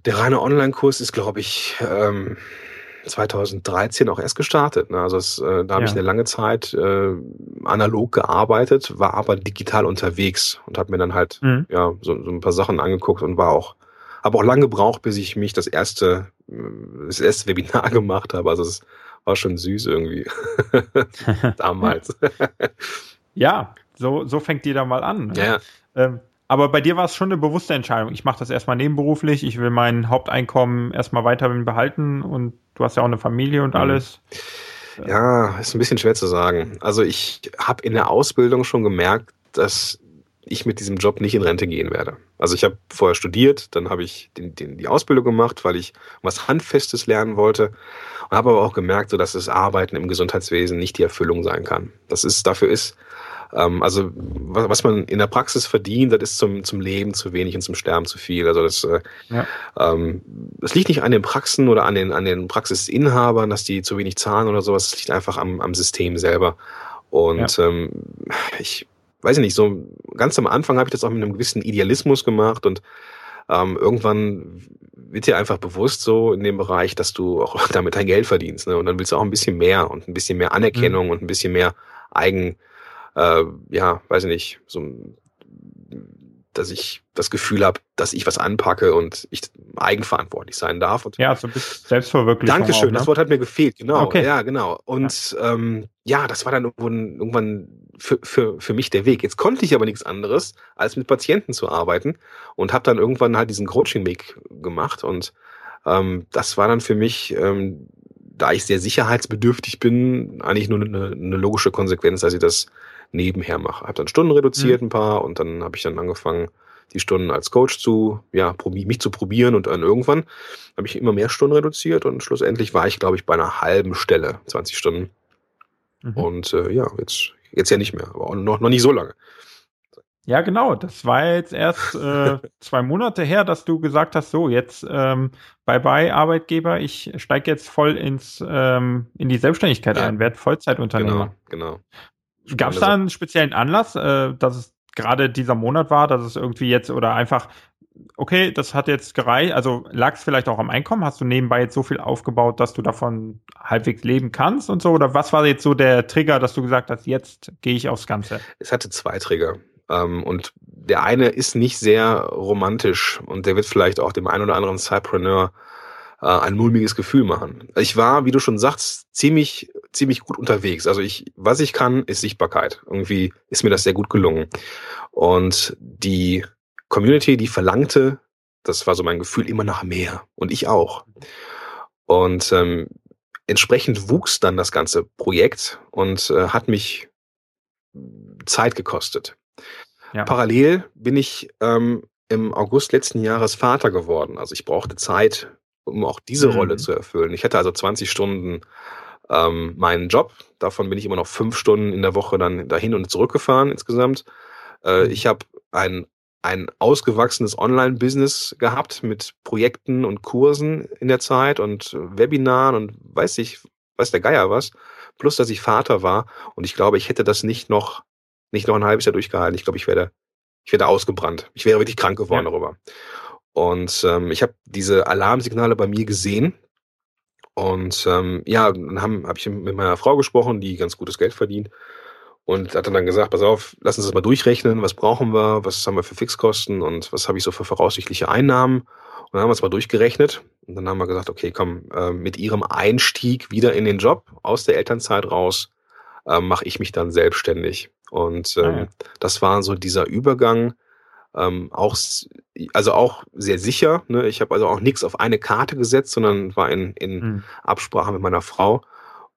der reine Online-Kurs ist, glaube ich, ähm, 2013 auch erst gestartet. Ne? Also es, äh, da habe ja. ich eine lange Zeit äh, analog gearbeitet, war aber digital unterwegs und habe mir dann halt mhm. ja so, so ein paar Sachen angeguckt und war auch habe auch lange gebraucht, bis ich mich das erste äh, das erste Webinar gemacht habe. Also es war schon süß irgendwie damals. ja, so so fängt jeder mal an. Ne? Ja. Ähm, aber bei dir war es schon eine bewusste Entscheidung. Ich mache das erstmal nebenberuflich, ich will mein Haupteinkommen erstmal weiterhin behalten und du hast ja auch eine Familie und mhm. alles. Ja, ist ein bisschen schwer zu sagen. Also ich habe in der Ausbildung schon gemerkt, dass ich mit diesem Job nicht in Rente gehen werde. Also ich habe vorher studiert, dann habe ich den, den, die Ausbildung gemacht, weil ich was Handfestes lernen wollte und habe aber auch gemerkt, so dass das Arbeiten im Gesundheitswesen nicht die Erfüllung sein kann. Das ist dafür ist ähm, also was, man in der Praxis verdient, das ist zum, zum Leben zu wenig und zum Sterben zu viel. Also das, äh, ja. ähm, das liegt nicht an den Praxen oder an den, an den Praxisinhabern, dass die zu wenig zahlen oder sowas. Es liegt einfach am, am System selber. Und ja. ähm, ich weiß nicht, so ganz am Anfang habe ich das auch mit einem gewissen Idealismus gemacht und ähm, irgendwann wird dir einfach bewusst so in dem Bereich, dass du auch damit dein Geld verdienst. Ne? Und dann willst du auch ein bisschen mehr und ein bisschen mehr Anerkennung mhm. und ein bisschen mehr Eigen, äh, ja, weiß ich nicht, so dass ich das Gefühl habe, dass ich was anpacke und ich eigenverantwortlich sein darf. Und ja, so bist Selbstverwirklichung. Dankeschön, auch, ne? das Wort hat mir gefehlt, genau. Okay. Ja, genau. Und ja, ähm, ja das war dann irgendwann, irgendwann für, für, für mich der Weg. Jetzt konnte ich aber nichts anderes, als mit Patienten zu arbeiten und habe dann irgendwann halt diesen Coaching-Weg gemacht und ähm, das war dann für mich ähm, da ich sehr sicherheitsbedürftig bin, eigentlich nur eine, eine logische Konsequenz, dass ich das nebenher mache. Habe dann Stunden reduziert, mhm. ein paar, und dann habe ich dann angefangen, die Stunden als Coach zu, ja, mich zu probieren und dann irgendwann habe ich immer mehr Stunden reduziert und schlussendlich war ich, glaube ich, bei einer halben Stelle, 20 Stunden. Mhm. Und äh, ja, jetzt, jetzt ja nicht mehr, aber auch noch, noch nicht so lange. Ja, genau. Das war jetzt erst äh, zwei Monate her, dass du gesagt hast, so jetzt ähm, bye bye Arbeitgeber, ich steige jetzt voll ins ähm, in die Selbstständigkeit ja. ein, werde Vollzeitunternehmer. Genau, genau. Gab es da einen speziellen Anlass, äh, dass es gerade dieser Monat war, dass es irgendwie jetzt oder einfach okay, das hat jetzt gereicht, also lag es vielleicht auch am Einkommen? Hast du nebenbei jetzt so viel aufgebaut, dass du davon halbwegs leben kannst und so? Oder was war jetzt so der Trigger, dass du gesagt hast, jetzt gehe ich aufs Ganze? Es hatte zwei Trigger. Ähm, und der eine ist nicht sehr romantisch und der wird vielleicht auch dem einen oder anderen Cypreneur äh, ein mulmiges Gefühl machen. Ich war, wie du schon sagst, ziemlich, ziemlich gut unterwegs. Also ich, was ich kann, ist Sichtbarkeit. Irgendwie ist mir das sehr gut gelungen. Und die Community, die verlangte, das war so mein Gefühl, immer nach mehr. Und ich auch. Und ähm, entsprechend wuchs dann das ganze Projekt und äh, hat mich Zeit gekostet. Ja. Parallel bin ich ähm, im August letzten Jahres Vater geworden. Also ich brauchte Zeit, um auch diese mhm. Rolle zu erfüllen. Ich hatte also 20 Stunden ähm, meinen Job. Davon bin ich immer noch fünf Stunden in der Woche dann dahin und zurückgefahren insgesamt. Äh, mhm. Ich habe ein, ein ausgewachsenes Online-Business gehabt mit Projekten und Kursen in der Zeit und Webinaren und weiß ich, weiß der Geier was. Plus, dass ich Vater war und ich glaube, ich hätte das nicht noch nicht noch ein halbes Jahr durchgehalten. Ich glaube, ich werde, ich werde ausgebrannt. Ich wäre wirklich krank geworden ja. darüber. Und ähm, ich habe diese Alarmsignale bei mir gesehen. Und ähm, ja, dann habe hab ich mit meiner Frau gesprochen, die ganz gutes Geld verdient. Und hat dann gesagt, pass auf, lass uns das mal durchrechnen, was brauchen wir, was haben wir für Fixkosten und was habe ich so für voraussichtliche Einnahmen. Und dann haben wir es mal durchgerechnet. Und dann haben wir gesagt, okay, komm, äh, mit ihrem Einstieg wieder in den Job aus der Elternzeit raus, äh, mache ich mich dann selbstständig. Und ähm, ah, ja. das war so dieser Übergang, ähm, auch, also auch sehr sicher. Ne? Ich habe also auch nichts auf eine Karte gesetzt, sondern war in, in mhm. Absprache mit meiner Frau.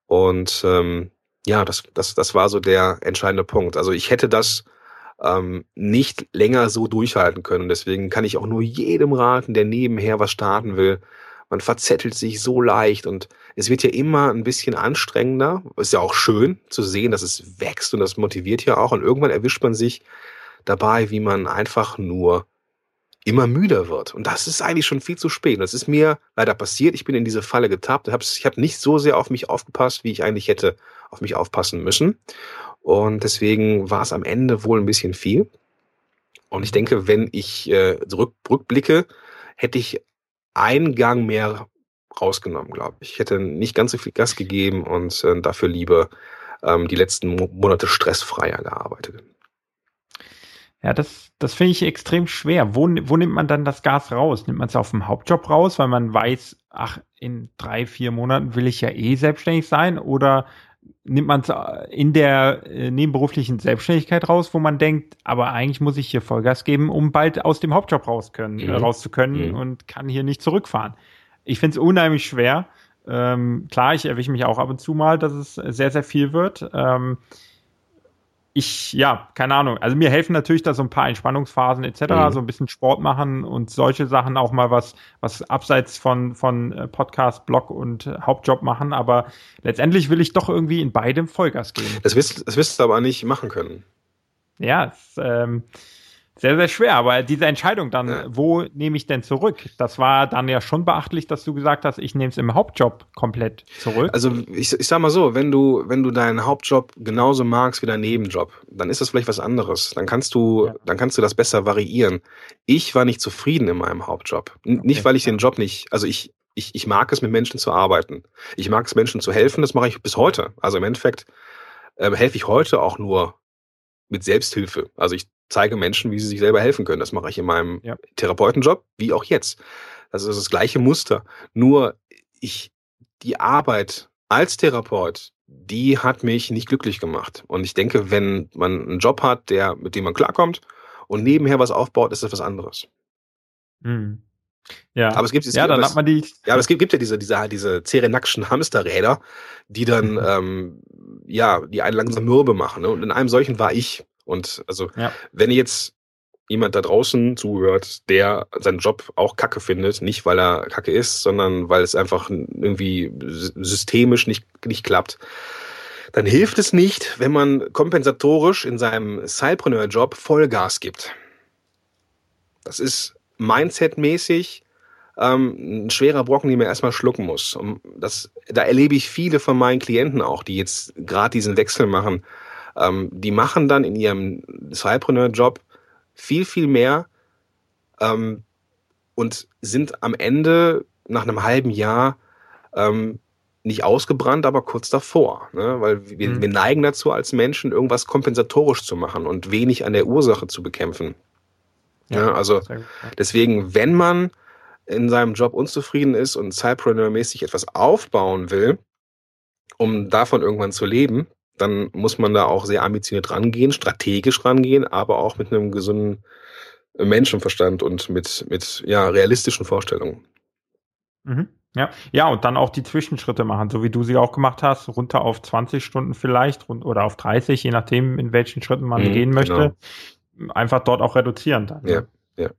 Und ähm, ja, das, das, das war so der entscheidende Punkt. Also ich hätte das ähm, nicht länger so durchhalten können. Deswegen kann ich auch nur jedem raten, der nebenher was starten will, man verzettelt sich so leicht und es wird ja immer ein bisschen anstrengender. Ist ja auch schön zu sehen, dass es wächst und das motiviert ja auch. Und irgendwann erwischt man sich dabei, wie man einfach nur immer müder wird. Und das ist eigentlich schon viel zu spät. Das ist mir leider passiert. Ich bin in diese Falle getappt. Ich habe nicht so sehr auf mich aufgepasst, wie ich eigentlich hätte auf mich aufpassen müssen. Und deswegen war es am Ende wohl ein bisschen viel. Und ich denke, wenn ich äh, zurückblicke, hätte ich einen Gang mehr rausgenommen, glaube ich. Ich hätte nicht ganz so viel Gas gegeben und äh, dafür lieber ähm, die letzten Monate stressfreier gearbeitet. Ja, das, das finde ich extrem schwer. Wo, wo nimmt man dann das Gas raus? Nimmt man es auf dem Hauptjob raus, weil man weiß, ach, in drei, vier Monaten will ich ja eh selbstständig sein? Oder nimmt man es äh, in der äh, nebenberuflichen Selbstständigkeit raus, wo man denkt, aber eigentlich muss ich hier Vollgas geben, um bald aus dem Hauptjob raus können, mhm. äh, raus zu können mhm. und kann hier nicht zurückfahren. Ich finde es unheimlich schwer. Ähm, klar, ich erwische mich auch ab und zu mal, dass es sehr, sehr viel wird. Ähm, ich, ja, keine Ahnung. Also mir helfen natürlich da so ein paar Entspannungsphasen etc., mhm. so ein bisschen Sport machen und solche Sachen auch mal was, was abseits von, von äh, Podcast, Blog und Hauptjob machen. Aber letztendlich will ich doch irgendwie in beidem Vollgas geben. Das wirst, das wirst du aber nicht machen können. Ja, es, ähm, sehr, sehr schwer. Aber diese Entscheidung dann, ja. wo nehme ich denn zurück? Das war dann ja schon beachtlich, dass du gesagt hast, ich nehme es im Hauptjob komplett zurück. Also ich, ich sag mal so, wenn du, wenn du deinen Hauptjob genauso magst wie deinen Nebenjob, dann ist das vielleicht was anderes. Dann kannst du, ja. dann kannst du das besser variieren. Ich war nicht zufrieden in meinem Hauptjob. Okay. Nicht, weil ich den Job nicht, also ich, ich, ich mag es, mit Menschen zu arbeiten. Ich mag es, Menschen zu helfen. Das mache ich bis heute. Also im Endeffekt äh, helfe ich heute auch nur mit Selbsthilfe. Also ich zeige Menschen, wie sie sich selber helfen können. Das mache ich in meinem ja. Therapeutenjob, wie auch jetzt. Das ist das gleiche Muster. Nur ich, die Arbeit als Therapeut, die hat mich nicht glücklich gemacht. Und ich denke, wenn man einen Job hat, der, mit dem man klarkommt und nebenher was aufbaut, ist das was anderes. Mhm. Ja, aber es gibt, es ja, gibt, dann hat man die. Ja, aber es gibt, gibt ja diese, diese, diese Zerenakschen Hamsterräder, die dann, Mhm. ähm, ja, die einen langsam mürbe machen. Ne? Und in einem solchen war ich. Und also, Ja. wenn jetzt jemand da draußen zuhört, der seinen Job auch kacke findet, nicht weil er kacke ist, sondern weil es einfach irgendwie systemisch nicht, nicht klappt, dann hilft es nicht, wenn man kompensatorisch in seinem Cypreneur-Job Vollgas gibt. Das ist Mindset-mäßig ähm, ein schwerer Brocken, den man erstmal schlucken muss. Und das, da erlebe ich viele von meinen Klienten auch, die jetzt gerade diesen Wechsel machen. Ähm, die machen dann in ihrem Cypreneur-Job viel, viel mehr ähm, und sind am Ende nach einem halben Jahr ähm, nicht ausgebrannt, aber kurz davor. Ne? Weil wir, Mhm. wir neigen dazu, als Menschen irgendwas kompensatorisch zu machen und wenig an der Ursache zu bekämpfen. Ja, also gut, ja. deswegen, wenn man in seinem Job unzufrieden ist und Cypreneur-mäßig etwas aufbauen will, um davon irgendwann zu leben, dann muss man da auch sehr ambitioniert rangehen, strategisch rangehen, aber auch mit einem gesunden Menschenverstand und mit, mit ja, realistischen Vorstellungen. Mhm. Ja. ja, und dann auch die Zwischenschritte machen, so wie du sie auch gemacht hast, runter auf 20 Stunden vielleicht oder auf 30, je nachdem, in welchen Schritten man Mhm, gehen möchte. Einfach dort auch reduzieren dann. Ja, ne? ja.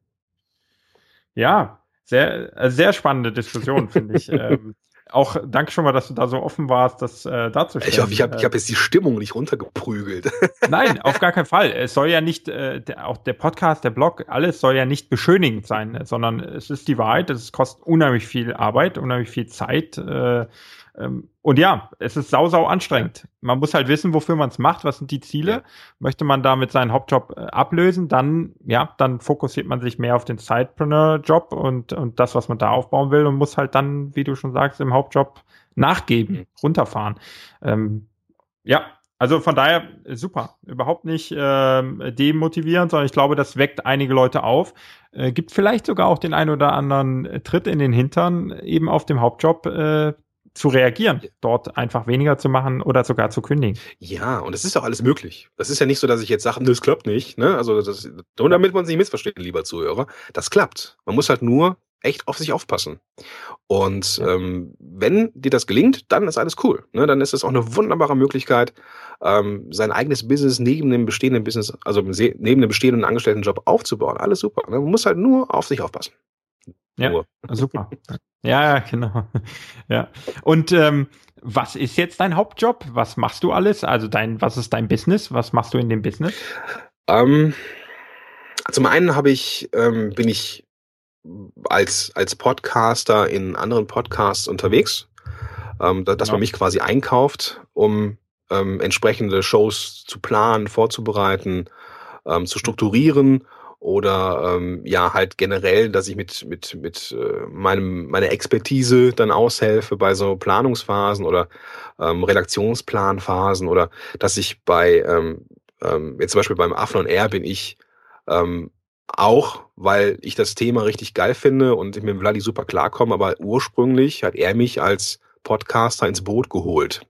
Ja, sehr, äh, sehr spannende Diskussion, finde ich. ähm, auch danke schon mal, dass du da so offen warst, das äh, darzustellen. Ich hoffe, ich habe ich hab jetzt die Stimmung nicht runtergeprügelt. Nein, auf gar keinen Fall. Es soll ja nicht, äh, der, auch der Podcast, der Blog, alles soll ja nicht beschönigend sein, sondern es ist die Wahrheit. Es kostet unheimlich viel Arbeit, unheimlich viel Zeit. Äh, und ja, es ist sau, sau anstrengend. Man muss halt wissen, wofür man es macht, was sind die Ziele. Ja. Möchte man damit seinen Hauptjob äh, ablösen, dann, ja, dann fokussiert man sich mehr auf den Sidepreneur-Job und, und das, was man da aufbauen will und muss halt dann, wie du schon sagst, im Hauptjob nachgeben, Mhm. runterfahren. Ähm, ja, also von daher äh, super. Überhaupt nicht ähm, demotivierend, sondern ich glaube, das weckt einige Leute auf. Äh, gibt vielleicht sogar auch den einen oder anderen Tritt in den Hintern, eben auf dem Hauptjob äh, zu reagieren, dort einfach weniger zu machen oder sogar zu kündigen. Ja, und es ist auch alles möglich. Das ist ja nicht so, dass ich jetzt sage, das klappt nicht. Ne? Also das, und damit man sich nicht missversteht, lieber Zuhörer, das klappt. Man muss halt nur echt auf sich aufpassen. Und ähm, wenn dir das gelingt, dann ist alles cool. Ne? Dann ist es auch eine wunderbare Möglichkeit, ähm, sein eigenes Business neben dem bestehenden Business, also neben dem bestehenden Angestelltenjob aufzubauen. Alles super. Ne? Man muss halt nur auf sich aufpassen. Ja. Nur. Super. ja, ja, genau. Ja. Und ähm, was ist jetzt dein Hauptjob? Was machst du alles? Also dein, was ist dein Business? Was machst du in dem Business? Ähm, zum einen habe ich, ähm, bin ich als, als Podcaster in anderen Podcasts unterwegs, ähm, da, dass Genau. man mich quasi einkauft, um ähm, entsprechende Shows zu planen, vorzubereiten, ähm, zu strukturieren oder ähm, ja halt generell, dass ich mit mit mit äh, meinem meiner Expertise dann aushelfe bei so Planungsphasen oder ähm, Redaktionsplanphasen oder dass ich bei ähm, ähm, jetzt zum Beispiel beim Affen on Air bin ich ähm, auch, weil ich das Thema richtig geil finde und ich mit Vladi super klarkomme, aber ursprünglich hat er mich als Podcaster ins Boot geholt.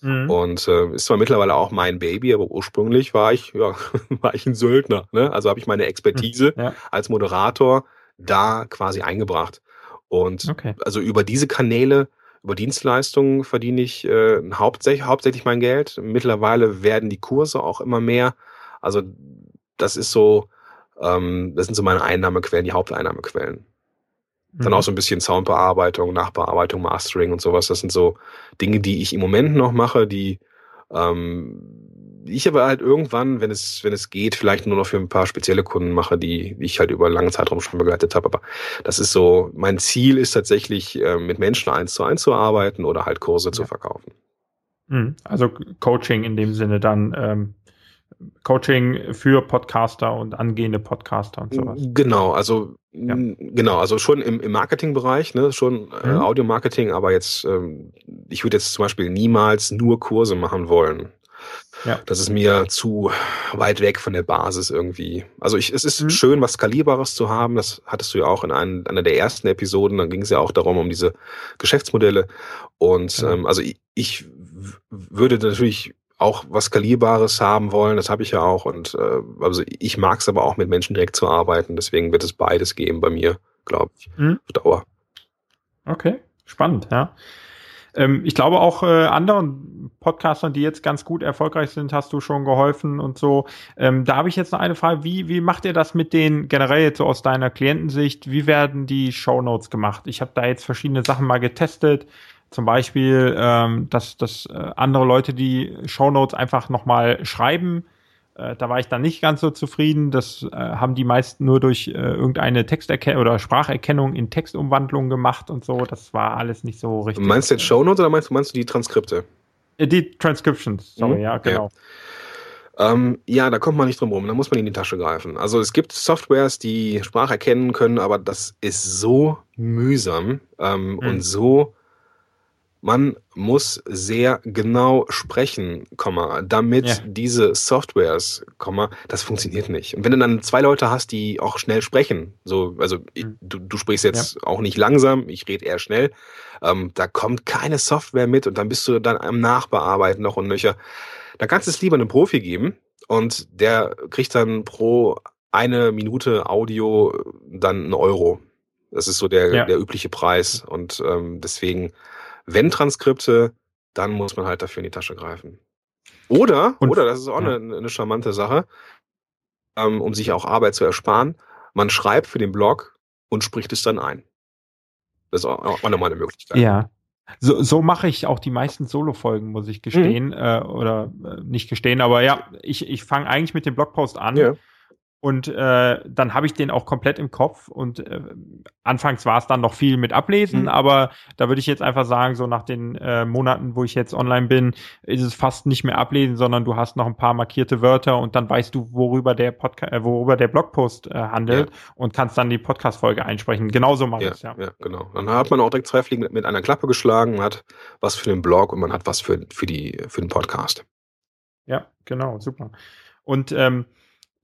Mhm. Und äh, ist zwar mittlerweile auch mein Baby, aber ursprünglich war ich, ja, war ich ein Söldner. Ne? Also habe ich meine Expertise Ja, als Moderator da quasi eingebracht. Und okay. also über diese Kanäle, über Dienstleistungen verdiene ich äh, hauptsächlich, hauptsächlich mein Geld. Mittlerweile werden die Kurse auch immer mehr. Also das ist so, ähm, das sind so meine Einnahmequellen, die Haupteinnahmequellen. Dann Mhm. auch so ein bisschen Soundbearbeitung, Nachbearbeitung, Mastering und sowas. Das sind so Dinge, die ich im Moment noch mache, die ähm, ich aber halt irgendwann, wenn es, wenn es geht, vielleicht nur noch für ein paar spezielle Kunden mache, die, die ich halt über einen langen Zeitraum schon begleitet habe. Aber das ist so, mein Ziel ist tatsächlich, äh, mit Menschen eins zu eins zu arbeiten oder halt Kurse zu Ja. verkaufen. Mhm. Also Coaching in dem Sinne dann ähm, Coaching für Podcaster und angehende Podcaster und sowas. Genau, also Ja. m, genau, also schon im, im Marketingbereich, ne, schon äh, Mhm. Audio-Marketing, aber jetzt, ähm, ich würde jetzt zum Beispiel niemals nur Kurse machen wollen. Ja. Das ist mir zu weit weg von der Basis irgendwie. Also ich, es ist Mhm. schön, was Skalierbares zu haben. Das hattest du ja auch in einem, einer der ersten Episoden. Dann ging es ja auch darum, um diese Geschäftsmodelle. Und Genau. ähm, also ich, ich würde natürlich auch was Skalierbares haben wollen. Das habe ich ja auch. Und äh, also ich mag es aber auch mit Menschen direkt zu arbeiten. Deswegen wird es beides geben bei mir glaube ich, mhm. auf Dauer. Okay, spannend, ja. Ähm, ich glaube auch äh, anderen Podcastern, die jetzt ganz gut erfolgreich sind, hast du schon geholfen und so. Ähm, da habe ich jetzt noch eine Frage. Wie, wie macht ihr das mit den generell jetzt so aus deiner Klientensicht? Wie werden die Show Notes gemacht? Ich habe da jetzt verschiedene Sachen mal getestet. Zum Beispiel, ähm, dass, dass äh, andere Leute die Show Notes einfach nochmal schreiben äh, da war ich dann nicht ganz so zufrieden. Das äh, haben die meisten nur durch äh, irgendeine Texterkennung oder Spracherkennung in Textumwandlung gemacht und so. Das war alles nicht so richtig. Meinst du jetzt Shownotes oder meinst, meinst du die Transkripte? Äh, die Transcriptions, sorry, mhm. ja, genau. Ja. Ähm, ja, da kommt man nicht drum rum, da muss man in die Tasche greifen. Also es gibt Softwares, die Sprache erkennen können, aber das ist so mühsam ähm, mhm. und so man muss sehr genau sprechen, damit ja. diese Softwares, das funktioniert nicht. Und wenn du dann zwei Leute hast, die auch schnell sprechen, so, also mhm. du, du sprichst jetzt ja. auch nicht langsam, ich rede eher schnell, ähm, da kommt keine Software mit und dann bist du dann am Nachbearbeiten noch und nöcher. Da kannst du es lieber einem Profi geben und der kriegt dann pro eine Minute Audio dann einen Euro. Das ist so der, ja. der übliche Preis und ähm, deswegen wenn Transkripte, dann muss man halt dafür in die Tasche greifen. Oder, und, oder, das ist auch ja. eine, eine, charmante Sache, ähm, um sich auch Arbeit zu ersparen, man schreibt für den Blog und spricht es dann ein. Das ist auch, nochmal eine Möglichkeit. Ja. So, so mache ich auch die meisten Solo-Folgen, muss ich gestehen. Mhm. Äh, oder äh, nicht gestehen, aber ja, ich, ich fange eigentlich mit dem Blogpost an. Ja. Und äh, dann habe ich den auch komplett im Kopf. Und äh, anfangs war es dann noch viel mit Ablesen, mhm. aber da würde ich jetzt einfach sagen, so nach den äh, Monaten, wo ich jetzt online bin, ist es fast nicht mehr ablesen, sondern du hast noch ein paar markierte Wörter und dann weißt du, worüber der Podcast, äh, worüber der Blogpost äh, handelt ja. und kannst dann die Podcast-Folge einsprechen. Genauso mache ja, ich ja. Ja, genau. Dann hat man auch direkt zwei Fliegen mit, einer Klappe geschlagen, man hat was für den Blog und man hat was für, für, die, für den Podcast. Ja, genau, super. Und ähm,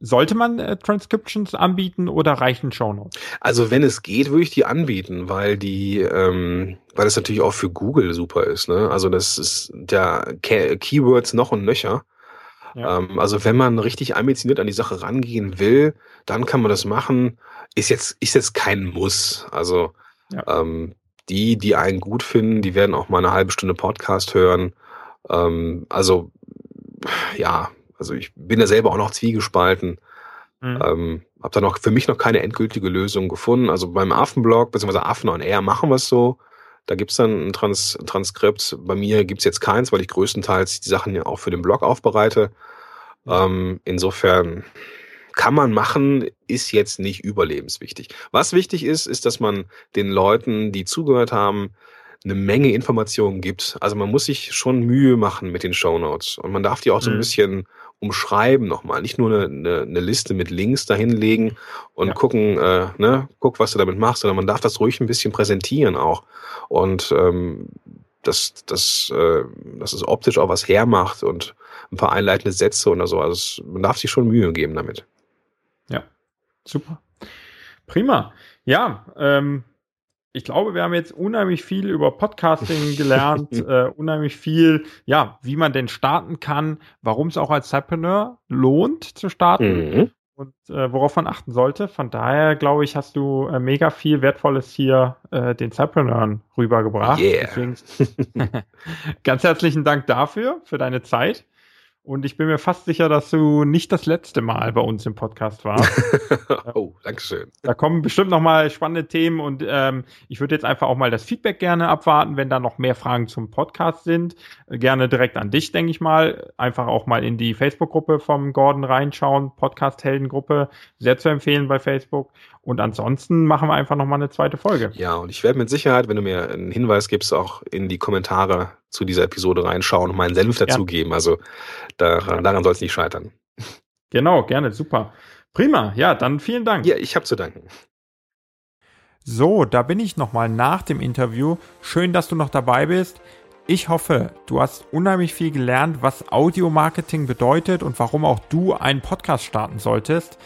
sollte man äh, Transcriptions anbieten oder reichen Shownotes? Also wenn es geht, würde ich die anbieten, weil die, ähm, weil das natürlich auch für Google super ist. Ne? Also das ist der Ke Keywords noch und nöcher. Ja. Ähm, also wenn man richtig ambitioniert an die Sache rangehen will, dann kann man das machen. Ist jetzt ist jetzt kein Muss. Also ja. ähm, die, die einen gut finden, die werden auch mal eine halbe Stunde Podcast hören. Ähm, also ja, also ich bin da selber auch noch zwiegespalten. Mhm. Ähm, habe da noch für mich noch keine endgültige Lösung gefunden. Also beim Affenblog bzw. Affen on Air machen wir es so. Da gibt's dann ein, Trans Transkript. Bei mir gibt's jetzt keins, weil ich größtenteils die Sachen ja auch für den Blog aufbereite. Ähm, insofern kann man machen, ist jetzt nicht überlebenswichtig. Was wichtig ist, ist, dass man den Leuten, die zugehört haben, eine Menge Informationen gibt. Also man muss sich schon Mühe machen mit den Shownotes und man darf die auch so ein mhm. bisschen umschreiben nochmal. Nicht nur eine, eine, eine Liste mit Links dahinlegen und ja. gucken, äh, ne, guck, was du damit machst, sondern man darf das ruhig ein bisschen präsentieren auch. Und ähm, dass, dass, äh, dass es optisch auch was hermacht und ein paar einleitende Sätze oder so. Also man darf sich schon Mühe geben damit. Ja, super. Prima. Ja, ähm, ich glaube, wir haben jetzt unheimlich viel über Podcasting gelernt, äh, unheimlich viel, ja, wie man denn starten kann, warum es auch als Cypreneur lohnt zu starten mhm. und äh, worauf man achten sollte. Von daher, glaube ich, hast du äh, mega viel Wertvolles hier äh, den Cypreneuren rübergebracht. Yeah. Deswegen, ganz herzlichen Dank dafür, für deine Zeit. Und ich bin mir fast sicher, dass du nicht das letzte Mal bei uns im Podcast warst. oh, Dankeschön. Da kommen bestimmt noch mal spannende Themen und ähm, ich würde jetzt einfach auch mal das Feedback gerne abwarten, wenn da noch mehr Fragen zum Podcast sind. Gerne direkt an dich, denke ich mal. Einfach auch mal in die Facebook-Gruppe vom Gordon reinschauen, Podcast-Heldengruppe, sehr zu empfehlen bei Facebook. Und ansonsten machen wir einfach nochmal eine zweite Folge. Ja, und ich werde mit Sicherheit, wenn du mir einen Hinweis gibst, auch in die Kommentare zu dieser Episode reinschauen und meinen Senf dazugeben. Ja. Also daran, daran soll es nicht scheitern. Genau, gerne, super. Prima, ja, dann vielen Dank. Ja, ich habe zu danken. So, da bin ich nochmal nach dem Interview. Schön, dass du noch dabei bist. Ich hoffe, du hast unheimlich viel gelernt, was Audio-Marketing bedeutet und warum auch du einen Podcast starten solltest.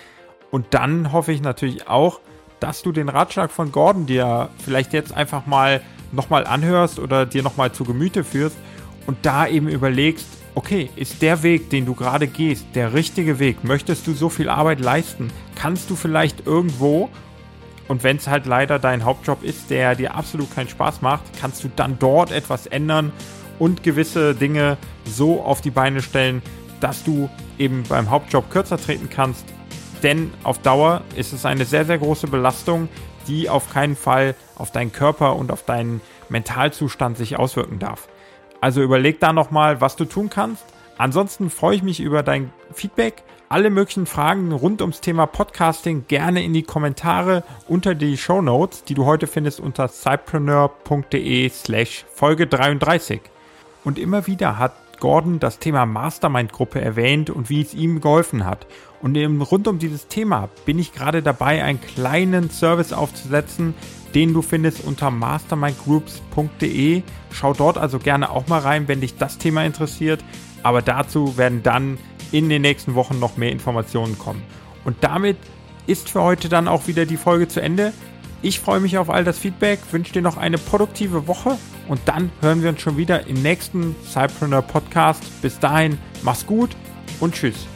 Und dann hoffe ich natürlich auch, dass du den Ratschlag von Gordon dir vielleicht jetzt einfach mal nochmal anhörst oder dir nochmal zu Gemüte führst und da eben überlegst, okay, ist der Weg, den du gerade gehst, der richtige Weg? Möchtest du so viel Arbeit leisten? Kannst du vielleicht irgendwo Und wenn es halt leider dein Hauptjob ist, der dir absolut keinen Spaß macht, kannst du dann dort etwas ändern und gewisse Dinge so auf die Beine stellen, dass du eben beim Hauptjob kürzer treten kannst. Denn auf Dauer ist es eine sehr, sehr große Belastung, die auf keinen Fall auf deinen Körper und auf deinen Mentalzustand sich auswirken darf. Also überleg da nochmal, was du tun kannst. Ansonsten freue ich mich über dein Feedback. Alle möglichen Fragen rund ums Thema Podcasting gerne in die Kommentare unter die Show Notes, die du heute findest unter cypreneur.de slash Folge 33. Und immer wieder hat Gordon das Thema Mastermind-Gruppe erwähnt und wie es ihm geholfen hat. Und rund um dieses Thema bin ich gerade dabei, einen kleinen Service aufzusetzen, den du findest unter mastermindgroups.de. Schau dort also gerne auch mal rein, wenn dich das Thema interessiert. Aber dazu werden dann in den nächsten Wochen noch mehr Informationen kommen. Und damit ist für heute dann auch wieder die Folge zu Ende. Ich freue mich auf all das Feedback, wünsche dir noch eine produktive Woche und dann hören wir uns schon wieder im nächsten Cypreneur Podcast. Bis dahin, mach's gut und tschüss.